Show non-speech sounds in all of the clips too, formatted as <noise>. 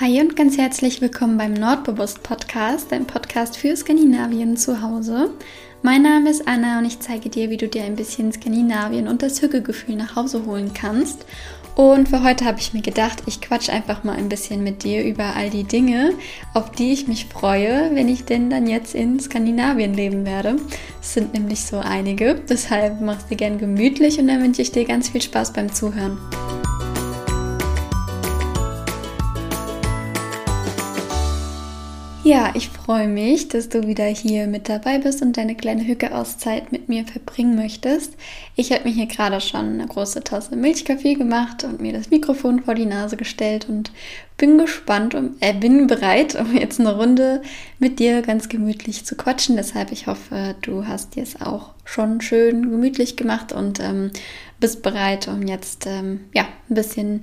Hi und ganz herzlich willkommen beim Nordbewusst Podcast, dein Podcast für Skandinavien zu Hause. Mein Name ist Anna und ich zeige dir, wie du dir ein bisschen Skandinavien und das Hügelgefühl nach Hause holen kannst. Und für heute habe ich mir gedacht, ich quatsch einfach mal ein bisschen mit dir über all die Dinge, auf die ich mich freue, wenn ich denn dann jetzt in Skandinavien leben werde. Es sind nämlich so einige, deshalb mach's dir gern gemütlich und dann wünsche ich dir ganz viel Spaß beim Zuhören. Ja, ich freue mich, dass du wieder hier mit dabei bist und deine kleine Hücke-Auszeit mit mir verbringen möchtest. Ich habe mir hier gerade schon eine große Tasse Milchkaffee gemacht und mir das Mikrofon vor die Nase gestellt und bin gespannt und äh, bin bereit, um jetzt eine Runde mit dir ganz gemütlich zu quatschen. Deshalb, ich hoffe, du hast dir es auch schon schön gemütlich gemacht und ähm, bist bereit, um jetzt ähm, ja ein bisschen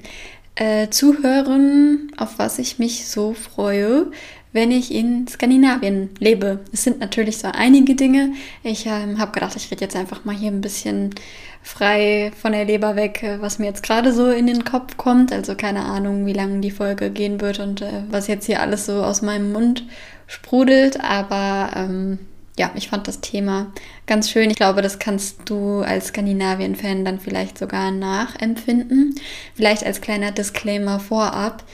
äh, zuhören, auf was ich mich so freue, wenn ich in Skandinavien lebe. Es sind natürlich so einige Dinge. Ich ähm, habe gedacht, ich rede jetzt einfach mal hier ein bisschen frei von der Leber weg, äh, was mir jetzt gerade so in den Kopf kommt. Also keine Ahnung, wie lange die Folge gehen wird und äh, was jetzt hier alles so aus meinem Mund sprudelt. Aber ähm, ja, ich fand das Thema ganz schön. Ich glaube, das kannst du als Skandinavien-Fan dann vielleicht sogar nachempfinden. Vielleicht als kleiner Disclaimer vorab.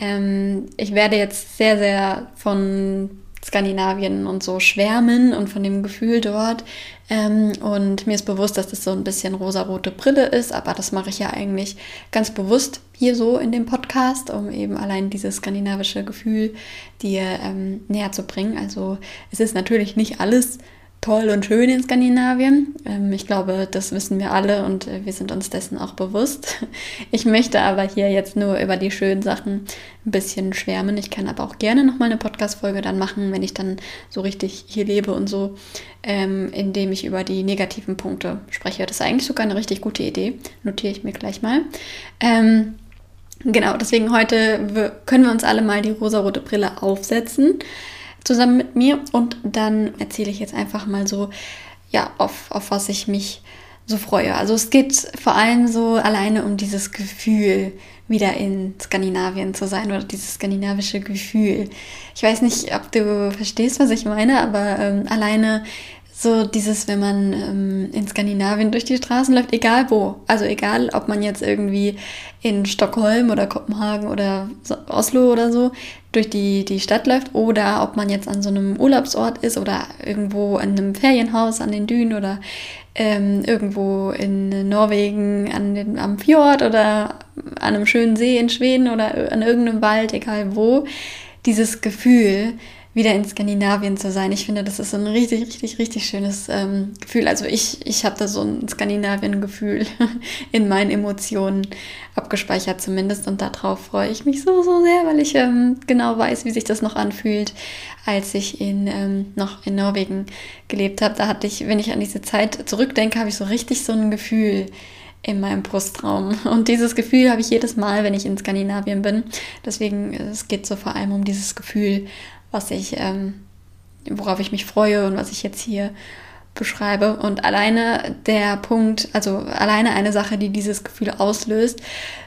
Ähm, ich werde jetzt sehr, sehr von Skandinavien und so schwärmen und von dem Gefühl dort. Ähm, und mir ist bewusst, dass das so ein bisschen rosarote Brille ist, aber das mache ich ja eigentlich ganz bewusst hier so in dem Podcast, um eben allein dieses skandinavische Gefühl dir ähm, näher zu bringen. Also es ist natürlich nicht alles toll und schön in Skandinavien. Ähm, ich glaube, das wissen wir alle und äh, wir sind uns dessen auch bewusst. <laughs> Ich möchte aber hier jetzt nur über die schönen Sachen ein bisschen schwärmen. Ich kann aber auch gerne nochmal eine Podcast-Folge dann machen, wenn ich dann so richtig hier lebe und so, ähm, indem ich über die negativen Punkte spreche. Das ist eigentlich sogar eine richtig gute Idee. Notiere ich mir gleich mal. Ähm, genau, deswegen heute können wir uns alle mal die rosarote Brille aufsetzen zusammen mit mir und dann erzähle ich jetzt einfach mal so, ja, auf, auf was ich mich so freue. Also es geht vor allem so alleine um dieses Gefühl, wieder in Skandinavien zu sein oder dieses skandinavische Gefühl. Ich weiß nicht, ob du verstehst, was ich meine, aber ähm, alleine so dieses, wenn man ähm, in Skandinavien durch die Straßen läuft, egal wo. Also egal, ob man jetzt irgendwie in Stockholm oder Kopenhagen oder Oslo oder so durch die, die Stadt läuft oder ob man jetzt an so einem Urlaubsort ist oder irgendwo in einem Ferienhaus an den Dünen oder ähm, irgendwo in Norwegen an den, am Fjord oder an einem schönen See in Schweden oder an irgendeinem Wald, egal wo. Dieses Gefühl, wieder in Skandinavien zu sein. Ich finde, das ist ein richtig, richtig, richtig schönes ähm, Gefühl. Also ich, ich habe da so ein Skandinavien-Gefühl <laughs> in meinen Emotionen abgespeichert zumindest und darauf freue ich mich so, so sehr, weil ich ähm, genau weiß, wie sich das noch anfühlt, als ich in, ähm, noch in Norwegen gelebt habe. Da hatte ich, wenn ich an diese Zeit zurückdenke, habe ich so richtig so ein Gefühl in meinem Brustraum. <laughs> Und dieses Gefühl habe ich jedes Mal, wenn ich in Skandinavien bin. Deswegen, es geht so vor allem um dieses Gefühl was ich, ähm, worauf ich mich freue und was ich jetzt hier beschreibe. Und alleine der Punkt, also alleine eine Sache, die dieses Gefühl auslöst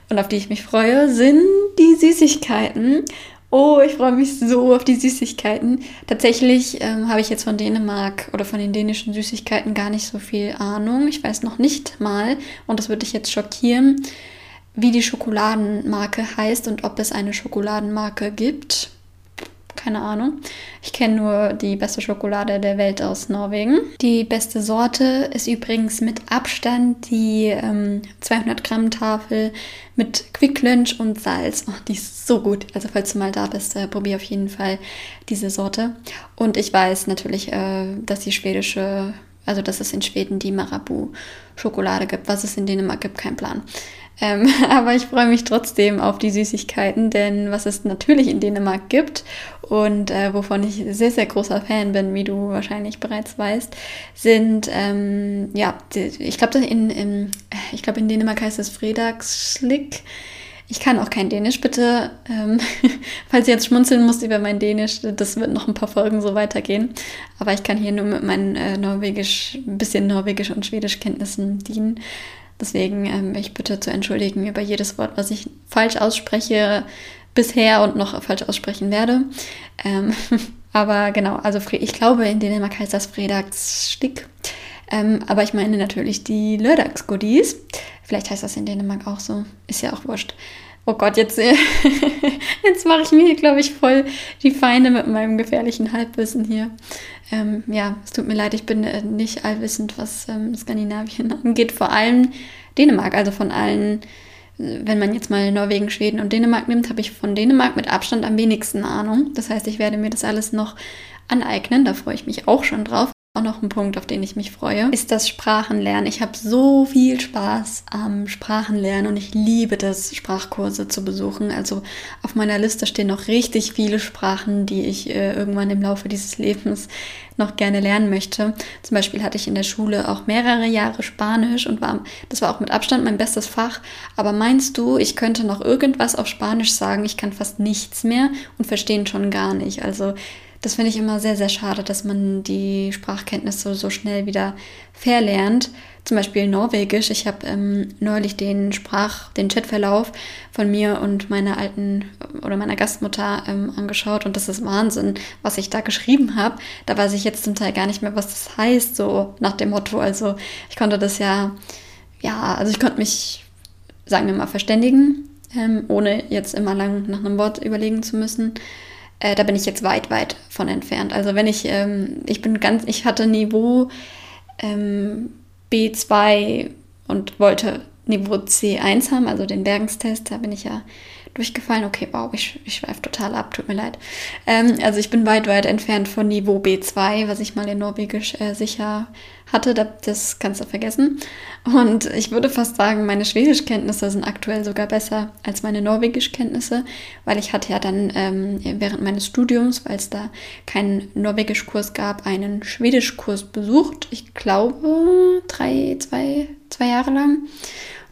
und auf die ich mich freue, sind die Süßigkeiten. Oh, ich freue mich so auf die Süßigkeiten. Tatsächlich ähm, habe ich jetzt von Dänemark oder von den dänischen Süßigkeiten gar nicht so viel Ahnung. Ich weiß noch nicht mal, und das würde dich jetzt schockieren, wie die Schokoladenmarke heißt und ob es eine Schokoladenmarke gibt keine Ahnung. Ich kenne nur die beste Schokolade der Welt aus Norwegen. Die beste Sorte ist übrigens mit Abstand die ähm, 200 Gramm Tafel mit Quick Lunch und Salz. Oh, die ist so gut. Also falls du mal da bist, äh, probier auf jeden Fall diese Sorte. Und ich weiß natürlich, äh, dass die schwedische, also dass es in Schweden die Marabu-Schokolade gibt. Was es in Dänemark gibt, kein Plan. Ähm, <laughs> aber ich freue mich trotzdem auf die Süßigkeiten, denn was es natürlich in Dänemark gibt und äh, wovon ich sehr, sehr großer Fan bin, wie du wahrscheinlich bereits weißt, sind, ähm, ja, ich glaube, in, in, ich in Dänemark heißt es Fredagsschlick. Ich kann auch kein Dänisch, bitte. Ähm, <laughs> falls ihr jetzt schmunzeln musst über mein Dänisch, das wird noch ein paar Folgen so weitergehen. Aber ich kann hier nur mit meinen äh, Norwegisch, ein bisschen Norwegisch und Schwedisch Kenntnissen dienen. Deswegen ähm, ich bitte zu entschuldigen über jedes Wort, was ich falsch ausspreche. bisher und noch falsch aussprechen werde. Ähm, <laughs> aber genau, also ich glaube, in Dänemark heißt das Fredagsstick. Ähm, aber ich meine natürlich die Lördagsgoodies. Vielleicht heißt das in Dänemark auch so. Ist ja auch wurscht. Oh Gott, jetzt, <laughs> jetzt mache ich mir, glaube ich, voll die Feinde mit meinem gefährlichen Halbwissen hier. Ähm, ja, es tut mir leid, ich bin äh, nicht allwissend, was ähm, Skandinavien <laughs> angeht. Vor allem Dänemark, also von allen, wenn man jetzt mal Norwegen, Schweden und Dänemark nimmt, habe ich von Dänemark mit Abstand am wenigsten Ahnung. Das heißt, ich werde mir das alles noch aneignen. Da freue ich mich auch schon drauf. Auch noch ein Punkt, auf den ich mich freue, ist das Sprachenlernen. Ich habe so viel Spaß am Sprachenlernen und ich liebe das, Sprachkurse zu besuchen. Also auf meiner Liste stehen noch richtig viele Sprachen, die ich äh, irgendwann im Laufe dieses Lebens noch gerne lernen möchte. Zum Beispiel hatte ich in der Schule auch mehrere Jahre Spanisch und war, das war auch mit Abstand mein bestes Fach. Aber meinst du, ich könnte noch irgendwas auf Spanisch sagen? Ich kann fast nichts mehr und verstehen schon gar nicht. Also das finde ich immer sehr, sehr schade, dass man die Sprachkenntnisse so schnell wieder verlernt. Zum Beispiel Norwegisch. Ich habe ähm, neulich den Sprach, den Chatverlauf von mir und meiner alten oder meiner Gastmutter ähm, angeschaut und das ist Wahnsinn, was ich da geschrieben habe. Da weiß ich jetzt zum Teil gar nicht mehr, was das heißt, so nach dem Motto. Also ich konnte das ja, ja, also ich konnte mich, sagen wir mal, verständigen, ähm, ohne jetzt immer lang nach einem Wort überlegen zu müssen. Äh, da bin ich jetzt weit, weit von entfernt. Also wenn ich, ähm, ich bin ganz, ich hatte Niveau ähm, B2 und wollte Niveau C1 haben, also den Bergenstest, da bin ich ja durchgefallen. Okay, wow, ich, ich schweife total ab, tut mir leid. Ähm, also ich bin weit, weit entfernt von Niveau B2, was ich mal in Norwegisch äh, sicher hatte. Das kannst du vergessen. Und ich würde fast sagen, meine Schwedischkenntnisse sind aktuell sogar besser als meine Norwegischkenntnisse, weil ich hatte ja dann ähm, während meines Studiums, weil es da keinen Norwegischkurs gab, einen Schwedischkurs besucht. Ich glaube, drei, zwei, zwei Jahre lang.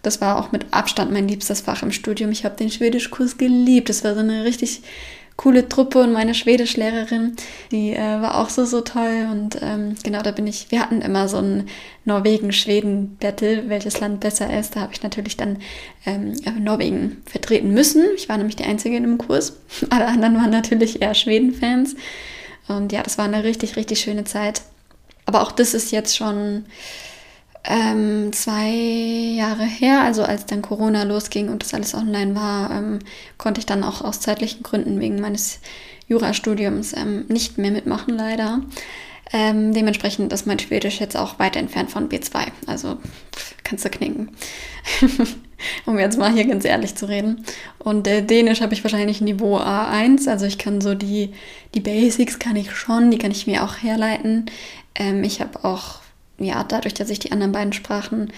Das war auch mit Abstand mein liebstes Fach im Studium. Ich habe den Schwedischkurs geliebt. Das war so eine richtig coole Truppe und meine Schwedischlehrerin, die äh, war auch so, so toll. Und ähm, genau, da bin ich, wir hatten immer so ein Norwegen-Schweden-Battle, welches Land besser ist. Da habe ich natürlich dann ähm, Norwegen vertreten müssen. Ich war nämlich die Einzige in dem Kurs. <laughs> Alle anderen waren natürlich eher Schweden-Fans. Und ja, das war eine richtig, richtig schöne Zeit. Aber auch das ist jetzt schon ähm, zwei Jahre her, also als dann Corona losging und das alles online war, ähm, konnte ich dann auch aus zeitlichen Gründen wegen meines Jurastudiums ähm, nicht mehr mitmachen, leider. Ähm, dementsprechend ist mein Schwedisch jetzt auch weit entfernt von B2. Also kannst du knicken. <laughs> um jetzt mal hier ganz ehrlich zu reden. Und äh, Dänisch habe ich wahrscheinlich Niveau A1. Also ich kann so die, die Basics kann ich schon, die kann ich mir auch herleiten. Ähm, ich habe auch ja, dadurch, dass ich die anderen beiden Sprachen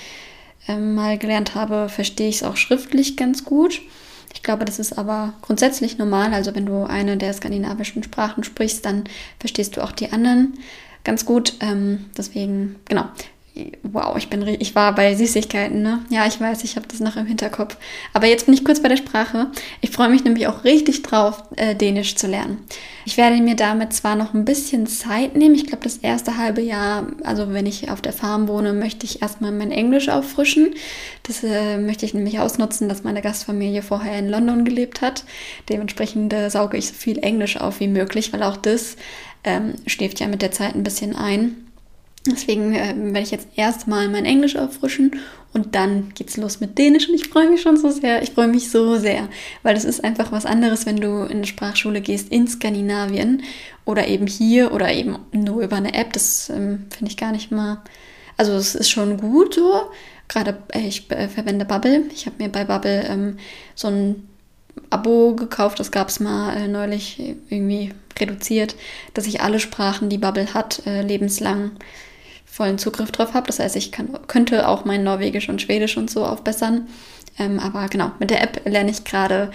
ähm, mal gelernt habe, verstehe ich es auch schriftlich ganz gut. Ich glaube, das ist aber grundsätzlich normal. Also wenn du eine der skandinavischen Sprachen sprichst, dann verstehst du auch die anderen ganz gut. Ähm, deswegen, genau, Wow, ich bin ich war bei Süßigkeiten, ne? Ja, ich weiß, ich habe das noch im Hinterkopf. Aber jetzt bin ich kurz bei der Sprache. Ich freue mich nämlich auch richtig drauf, äh, Dänisch zu lernen. Ich werde mir damit zwar noch ein bisschen Zeit nehmen. Ich glaube, das erste halbe Jahr, also wenn ich auf der Farm wohne, möchte ich erstmal mein Englisch auffrischen. Das äh, möchte ich nämlich ausnutzen, dass meine Gastfamilie vorher in London gelebt hat. Dementsprechend äh, sauge ich so viel Englisch auf wie möglich, weil auch das ähm, schläft ja mit der Zeit ein bisschen ein. Deswegen äh, werde ich jetzt erstmal mein Englisch auffrischen und dann geht's los mit Dänisch und ich freue mich schon so sehr. Ich freue mich so sehr, weil es ist einfach was anderes, wenn du in eine Sprachschule gehst in Skandinavien oder eben hier oder eben nur über eine App. Das ähm, finde ich gar nicht mal. Also es ist schon gut so. Gerade äh, ich äh, verwende Bubble. Ich habe mir bei Bubble ähm, so ein Abo gekauft. Das gab es mal äh, neulich irgendwie reduziert, dass ich alle Sprachen, die Bubble hat, äh, lebenslang vollen Zugriff drauf habe. Das heißt, ich kann, könnte auch mein Norwegisch und Schwedisch und so aufbessern. Ähm, aber genau, mit der App lerne ich gerade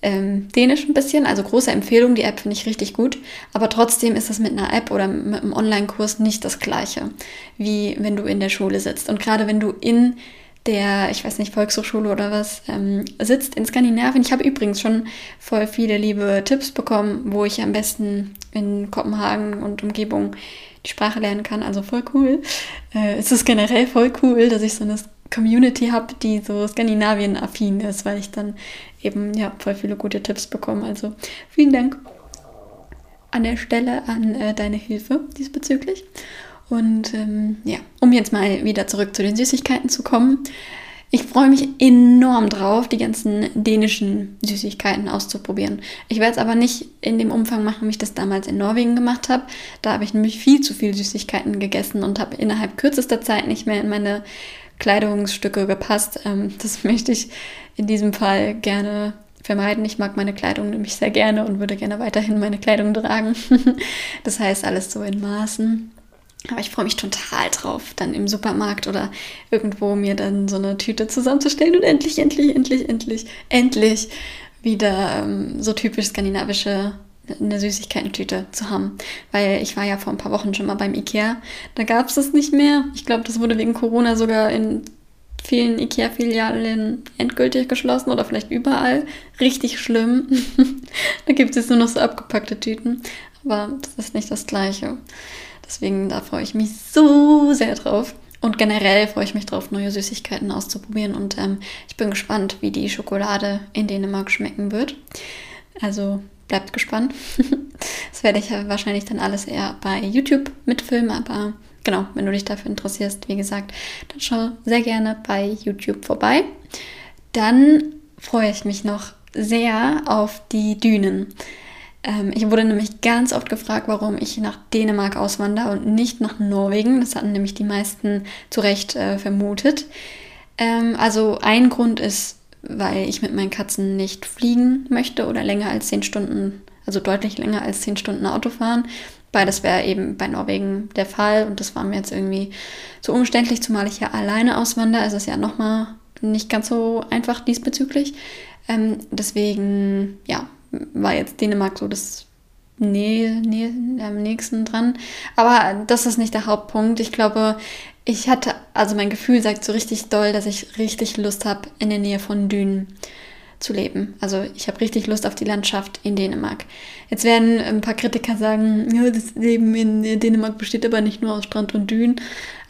ähm, Dänisch ein bisschen. Also große Empfehlung, die App finde ich richtig gut. Aber trotzdem ist das mit einer App oder mit einem Online-Kurs nicht das gleiche, wie wenn du in der Schule sitzt. Und gerade wenn du in der, ich weiß nicht, Volkshochschule oder was, ähm, sitzt in Skandinavien. Ich habe übrigens schon voll viele liebe Tipps bekommen, wo ich am besten in Kopenhagen und Umgebung die Sprache lernen kann. Also voll cool. Äh, es ist generell voll cool, dass ich so eine Community habe, die so Skandinavien-affin ist, weil ich dann eben ja voll viele gute Tipps bekomme. Also vielen Dank an der Stelle an äh, deine Hilfe diesbezüglich. Und ähm, ja, um jetzt mal wieder zurück zu den Süßigkeiten zu kommen. Ich freue mich enorm drauf, die ganzen dänischen Süßigkeiten auszuprobieren. Ich werde es aber nicht in dem Umfang machen, wie ich das damals in Norwegen gemacht habe. Da habe ich nämlich viel zu viel Süßigkeiten gegessen und habe innerhalb kürzester Zeit nicht mehr in meine Kleidungsstücke gepasst. Ähm, das <laughs> möchte ich in diesem Fall gerne vermeiden. Ich mag meine Kleidung nämlich sehr gerne und würde gerne weiterhin meine Kleidung tragen. <laughs> das heißt, alles so in Maßen. Aber ich freue mich total drauf, dann im Supermarkt oder irgendwo mir dann so eine Tüte zusammenzustellen und endlich, endlich, endlich, endlich, endlich wieder ähm, so typisch skandinavische eine Süßigkeiten-Tüte zu haben. Weil ich war ja vor ein paar Wochen schon mal beim Ikea. Da gab es das nicht mehr. Ich glaube, das wurde wegen Corona sogar in vielen IKEA-Filialen endgültig geschlossen oder vielleicht überall. Richtig schlimm. <laughs> da gibt es nur noch so abgepackte Tüten. Aber das ist nicht das Gleiche. Deswegen da freue ich mich so sehr drauf. Und generell freue ich mich drauf, neue Süßigkeiten auszuprobieren. Und ähm, ich bin gespannt, wie die Schokolade in Dänemark schmecken wird. Also bleibt gespannt. <laughs> das werde ich ja wahrscheinlich dann alles eher bei YouTube mitfilmen, aber genau, wenn du dich dafür interessierst, wie gesagt, dann schau sehr gerne bei YouTube vorbei. Dann freue ich mich noch sehr auf die Dünen. Ähm, ich wurde nämlich ganz oft gefragt, warum ich nach Dänemark auswandere und nicht nach Norwegen. Das hatten nämlich die meisten zu Recht äh, vermutet. Ähm, also ein Grund ist, weil ich mit meinen Katzen nicht fliegen möchte oder länger als zehn Stunden, also deutlich länger als zehn Stunden Auto fahren. Beides wäre eben bei Norwegen der Fall und das war mir jetzt irgendwie zu umständlich, zumal ich ja alleine auswandere. Also ist ja nochmal nicht ganz so einfach diesbezüglich. Ähm, deswegen, ja, war jetzt Dänemark so das Nähe, Nähe, am nächsten dran. Aber das ist nicht der Hauptpunkt. Ich glaube, ich hatte, also mein Gefühl sagt so richtig doll, dass ich richtig Lust habe, in der Nähe von Dünen zu leben. Also ich habe richtig Lust auf die Landschaft in Dänemark. Jetzt werden ein paar Kritiker sagen, ja, das Leben in Dänemark besteht aber nicht nur aus Strand und Dünen.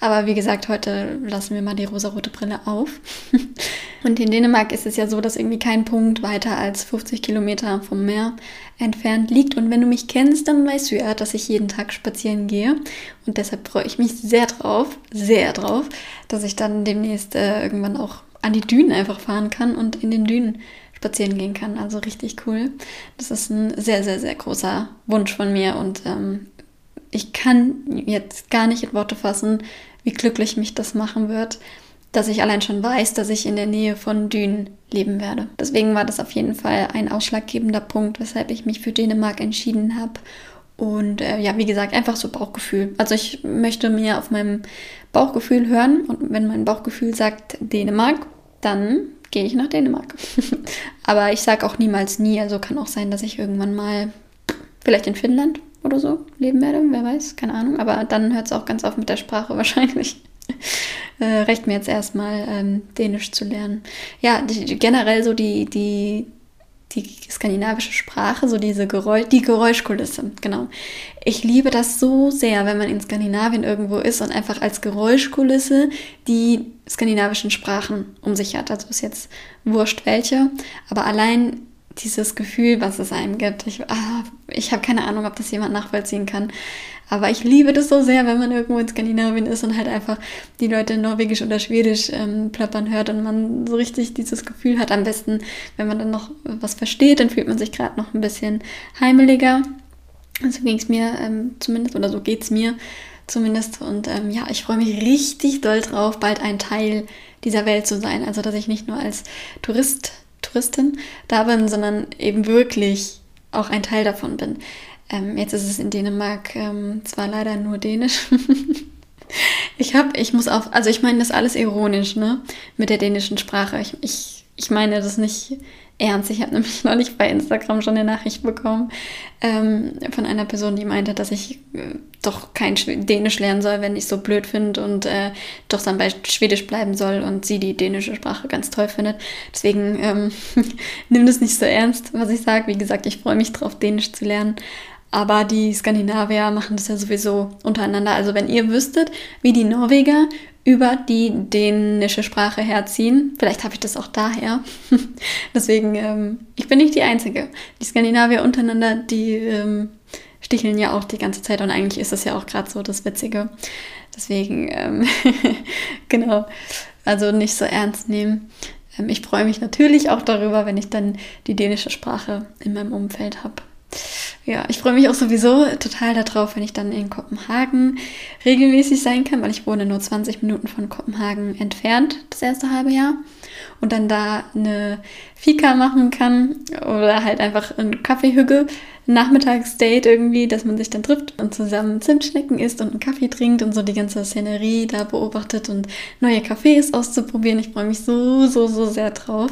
Aber wie gesagt, heute lassen wir mal die rosarote Brille auf. <laughs> und in Dänemark ist es ja so, dass irgendwie kein Punkt weiter als 50 Kilometer vom Meer entfernt liegt. Und wenn du mich kennst, dann weißt du ja, dass ich jeden Tag spazieren gehe. Und deshalb freue ich mich sehr drauf, sehr drauf, dass ich dann demnächst äh, irgendwann auch an die Dünen einfach fahren kann und in den Dünen spazieren gehen kann. Also richtig cool. Das ist ein sehr, sehr, sehr großer Wunsch von mir und ähm, ich kann jetzt gar nicht in Worte fassen, wie glücklich mich das machen wird, dass ich allein schon weiß, dass ich in der Nähe von Dünen leben werde. Deswegen war das auf jeden Fall ein ausschlaggebender Punkt, weshalb ich mich für Dänemark entschieden habe. Und äh, ja, wie gesagt, einfach so Bauchgefühl. Also ich möchte mir auf meinem Bauchgefühl hören und wenn mein Bauchgefühl sagt Dänemark, dann gehe ich nach Dänemark. <laughs> Aber ich sage auch niemals nie. Also kann auch sein, dass ich irgendwann mal vielleicht in Finnland oder so leben werde. Wer weiß, keine Ahnung. Aber dann hört es auch ganz auf mit der Sprache <laughs> wahrscheinlich. äh, reicht mir jetzt erstmal ähm, Dänisch zu lernen. Ja, die, generell so die, die, die skandinavische Sprache, so diese Geräusch, die Geräuschkulisse, genau. Ich liebe das so sehr, wenn man in Skandinavien irgendwo ist und einfach als Geräuschkulisse die skandinavischen Sprachen um sich hat. Also ist jetzt wurscht welche, aber allein dieses Gefühl, was es einem gibt. Ich, ah, ich habe keine Ahnung, ob das jemand nachvollziehen kann. Aber ich liebe das so sehr, wenn man irgendwo in Skandinavien ist und halt einfach die Leute Norwegisch oder Schwedisch ähm, plappern hört und man so richtig dieses Gefühl hat. Am besten, wenn man dann noch was versteht, dann fühlt man sich gerade noch ein bisschen heimeliger. So ging es mir ähm, zumindest, oder so geht es mir zumindest. Und ähm, ja, ich freue mich richtig doll drauf, bald ein Teil dieser Welt zu sein. Also, dass ich nicht nur als Tourist, Touristin da bin, sondern eben wirklich auch ein Teil davon bin. Ähm, jetzt ist es in Dänemark ähm, zwar leider nur Dänisch. <laughs> ich habe, ich muss auch, also ich meine das alles ironisch, ne? Mit der dänischen Sprache. Ich, ich, ich meine das nicht ernst. Ich habe nämlich <laughs> neulich bei Instagram schon eine Nachricht bekommen ähm, von einer Person, die meinte, dass ich äh, doch kein Dänisch lernen soll, wenn ich so blöd finde und äh, doch dann bei Schwedisch bleiben soll und sie die dänische Sprache ganz toll findet. Deswegen ähm, <laughs> nimm das nicht so ernst, was ich sage. Wie gesagt, ich freue mich drauf, Dänisch zu lernen. Aber die Skandinavier machen das ja sowieso untereinander. Also wenn ihr wüsstet, wie die Norweger über die dänische Sprache herziehen. Vielleicht habe ich das auch daher. <laughs> Deswegen, ähm, ich bin nicht die Einzige. Die Skandinavier untereinander, die ähm, sticheln ja auch die ganze Zeit und eigentlich ist das ja auch gerade so das Witzige. Deswegen, ähm, <laughs> genau, also nicht so ernst nehmen. Ähm, ich freue mich natürlich auch darüber, wenn ich dann die dänische Sprache in meinem Umfeld habe. Ja, ich freue mich auch sowieso total darauf, wenn ich dann in Kopenhagen regelmäßig sein kann, weil ich wohne nur 20 Minuten von Kopenhagen entfernt das erste halbe Jahr und dann da eine Fika machen kann oder halt einfach ein Kaffeehügge, Nachmittagsdate irgendwie, dass man sich dann trifft und zusammen Zimtschnecken isst und einen Kaffee trinkt und so die ganze Szenerie da beobachtet und neue Cafés auszuprobieren. Ich freue mich so, so, so sehr drauf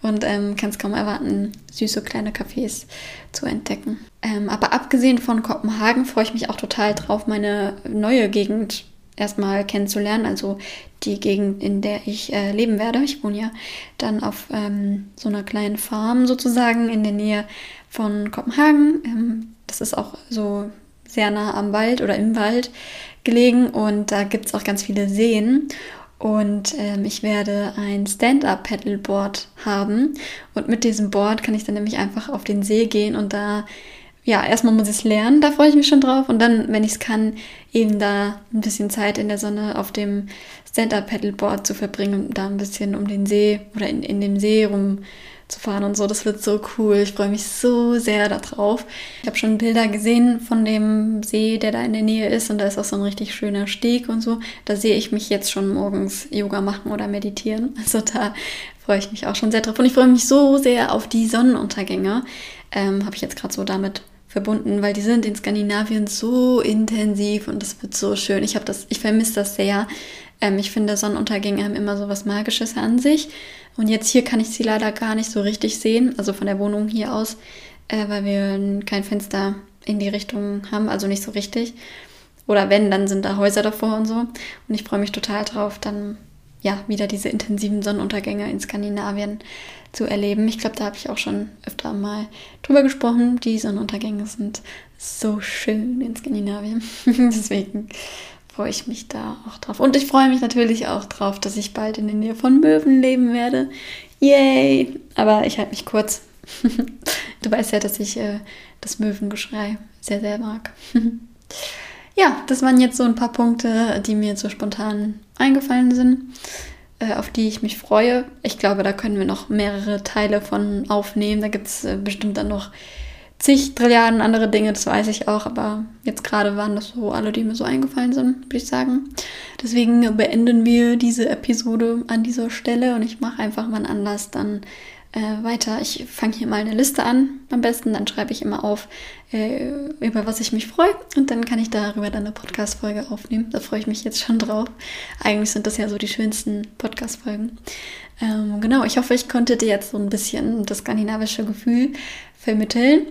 und ähm, kann es kaum erwarten, süße kleine Cafés zu entdecken. Ähm, aber abgesehen von Kopenhagen freue ich mich auch total drauf, meine neue Gegend erstmal kennenzulernen, also die Gegend, in der ich äh, leben werde. Ich wohne ja dann auf ähm, so einer kleinen Farm sozusagen in der Nähe von Kopenhagen. Ähm, das ist auch so sehr nah am Wald oder im Wald gelegen und da gibt es auch ganz viele Seen. Und ähm, ich werde ein Stand-up-Paddleboard haben. Und mit diesem Board kann ich dann nämlich einfach auf den See gehen und da ja, erstmal muss ich es lernen, da freue ich mich schon drauf. Und dann, wenn ich es kann, eben da ein bisschen Zeit in der Sonne auf dem Stand-Up-Paddleboard zu verbringen und da ein bisschen um den See oder in, in dem See rumzufahren und so. Das wird so cool. Ich freue mich so sehr darauf. Ich habe schon Bilder gesehen von dem See, der da in der Nähe ist und da ist auch so ein richtig schöner Steg und so. Da sehe ich mich jetzt schon morgens Yoga machen oder meditieren. <laughs> Also da freue ich mich auch schon sehr drauf. Und ich freue mich so sehr auf die Sonnenuntergänge. Ähm, habe ich jetzt gerade so damit verbunden, weil die sind in Skandinavien so intensiv und das wird so schön. Ich habe das, ich vermisse das sehr. Ähm, ich finde, Sonnenuntergänge haben immer so was Magisches an sich. Und jetzt hier kann ich sie leider gar nicht so richtig sehen, also von der Wohnung hier aus, äh, weil wir kein Fenster in die Richtung haben, also nicht so richtig. Oder wenn, dann sind da Häuser davor und so. Und ich freue mich total drauf, dann ja, wieder diese intensiven Sonnenuntergänge in Skandinavien zu erleben. Ich glaube, da habe ich auch schon öfter mal drüber gesprochen. Die Sonnenuntergänge sind so schön in Skandinavien. <laughs> Deswegen freue ich mich da auch drauf. Und ich freue mich natürlich auch drauf, dass ich bald in der Nähe von Möwen leben werde. Yay! Aber ich halte mich kurz. <laughs> du weißt ja, dass ich äh, das Möwengeschrei sehr, sehr mag. <laughs> ja, das waren jetzt so ein paar Punkte, die mir so spontan eingefallen sind, äh, auf die ich mich freue. Ich glaube, da können wir noch mehrere Teile von aufnehmen. Da gibt es äh, bestimmt dann noch zig Trilliarden andere Dinge, das weiß ich auch, aber jetzt gerade waren das so alle, die mir so eingefallen sind, würde ich sagen. Deswegen beenden wir diese Episode an dieser Stelle und ich mache einfach mal einen Anlass dann äh, weiter. Ich fange hier mal eine Liste an, am besten. Dann schreibe ich immer auf, äh, über was ich mich freue. Und dann kann ich darüber dann eine Podcast-Folge aufnehmen. Da freue ich mich jetzt schon drauf. Eigentlich sind das ja so die schönsten Podcast-Folgen. Ähm, genau, ich hoffe, ich konnte dir jetzt so ein bisschen das skandinavische Gefühl vermitteln.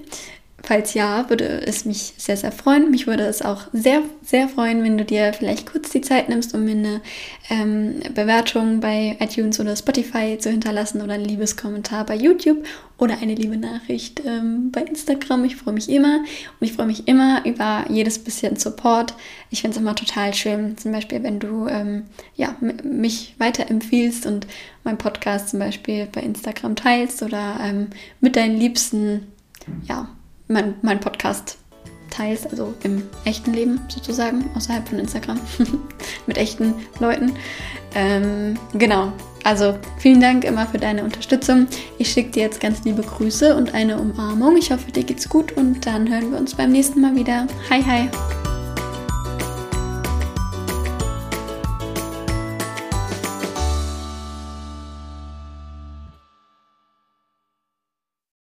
Falls ja, würde es mich sehr, sehr freuen. Mich würde es auch sehr, sehr freuen, wenn du dir vielleicht kurz die Zeit nimmst, um mir eine ähm, Bewertung bei iTunes oder Spotify zu hinterlassen oder ein liebes Kommentar bei YouTube oder eine liebe Nachricht ähm, bei Instagram. Ich freue mich immer und ich freue mich immer über jedes bisschen Support. Ich finde es immer total schön, zum Beispiel, wenn du ähm, ja, mich weiterempfiehlst und meinen Podcast zum Beispiel bei Instagram teilst oder ähm, mit deinen Liebsten, ja, mein, mein Podcast teilst, also im echten Leben sozusagen, außerhalb von Instagram, <laughs> mit echten Leuten. Ähm, genau, also vielen Dank immer für deine Unterstützung. Ich schicke dir jetzt ganz liebe Grüße und eine Umarmung. Ich hoffe, dir geht's gut und dann hören wir uns beim nächsten Mal wieder. Hi, hi.